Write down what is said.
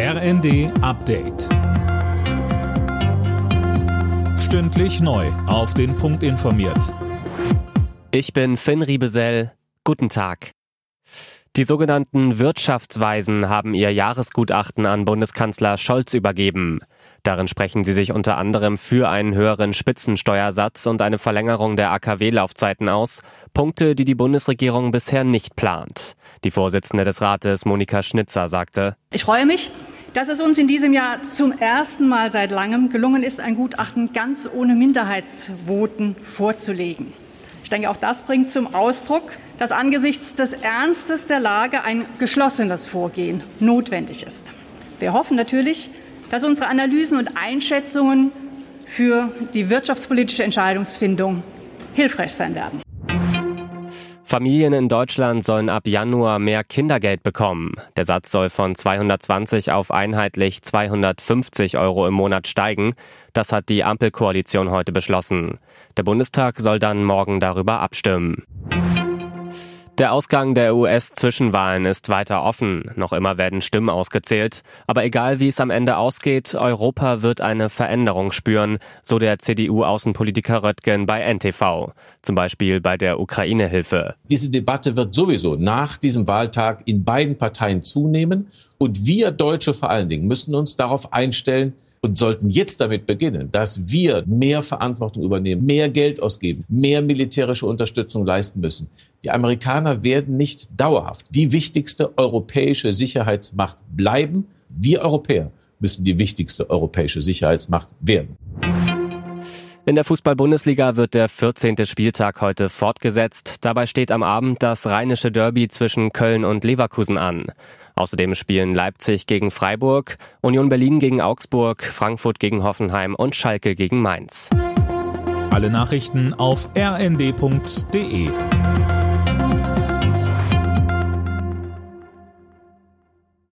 RND Update. Stündlich neu. Auf den Punkt informiert. Ich bin Finn Riebesell. Guten Tag. Die sogenannten Wirtschaftsweisen haben ihr Jahresgutachten an Bundeskanzler Scholz übergeben. Darin sprechen sie sich unter anderem für einen höheren Spitzensteuersatz und eine Verlängerung der AKW-Laufzeiten aus, Punkte, die die Bundesregierung bisher nicht plant. Die Vorsitzende des Rates, Monika Schnitzer, sagte, Ich freue mich, dass es uns in diesem Jahr zum ersten Mal seit langem gelungen ist, ein Gutachten ganz ohne Minderheitsvoten vorzulegen. Ich denke, auch das bringt zum Ausdruck, dass angesichts des Ernstes der Lage ein geschlossenes Vorgehen notwendig ist. Wir hoffen natürlich, dass unsere Analysen und Einschätzungen für die wirtschaftspolitische Entscheidungsfindung hilfreich sein werden. Familien in Deutschland sollen ab Januar mehr Kindergeld bekommen. Der Satz soll von 220 auf einheitlich 250 Euro im Monat steigen. Das hat die Ampelkoalition heute beschlossen. Der Bundestag soll dann morgen darüber abstimmen. Der Ausgang der US-Zwischenwahlen ist weiter offen. Noch immer werden Stimmen ausgezählt. Aber egal wie es am Ende ausgeht, Europa wird eine Veränderung spüren, so der CDU-Außenpolitiker Röttgen bei NTV. Zum Beispiel bei der Ukraine-Hilfe. Diese Debatte wird sowieso nach diesem Wahltag in beiden Parteien zunehmen. Und wir Deutsche vor allen Dingen müssen uns darauf einstellen, und sollten jetzt damit beginnen, dass wir mehr Verantwortung übernehmen, mehr Geld ausgeben, mehr militärische Unterstützung leisten müssen. Die Amerikaner werden nicht dauerhaft die wichtigste europäische Sicherheitsmacht bleiben. Wir Europäer müssen die wichtigste europäische Sicherheitsmacht werden. In der Fußball-Bundesliga wird der 14. Spieltag heute fortgesetzt. Dabei steht am Abend das rheinische Derby zwischen Köln und Leverkusen an. Außerdem spielen Leipzig gegen Freiburg, Union Berlin gegen Augsburg, Frankfurt gegen Hoffenheim und Schalke gegen Mainz. Alle Nachrichten auf rnd.de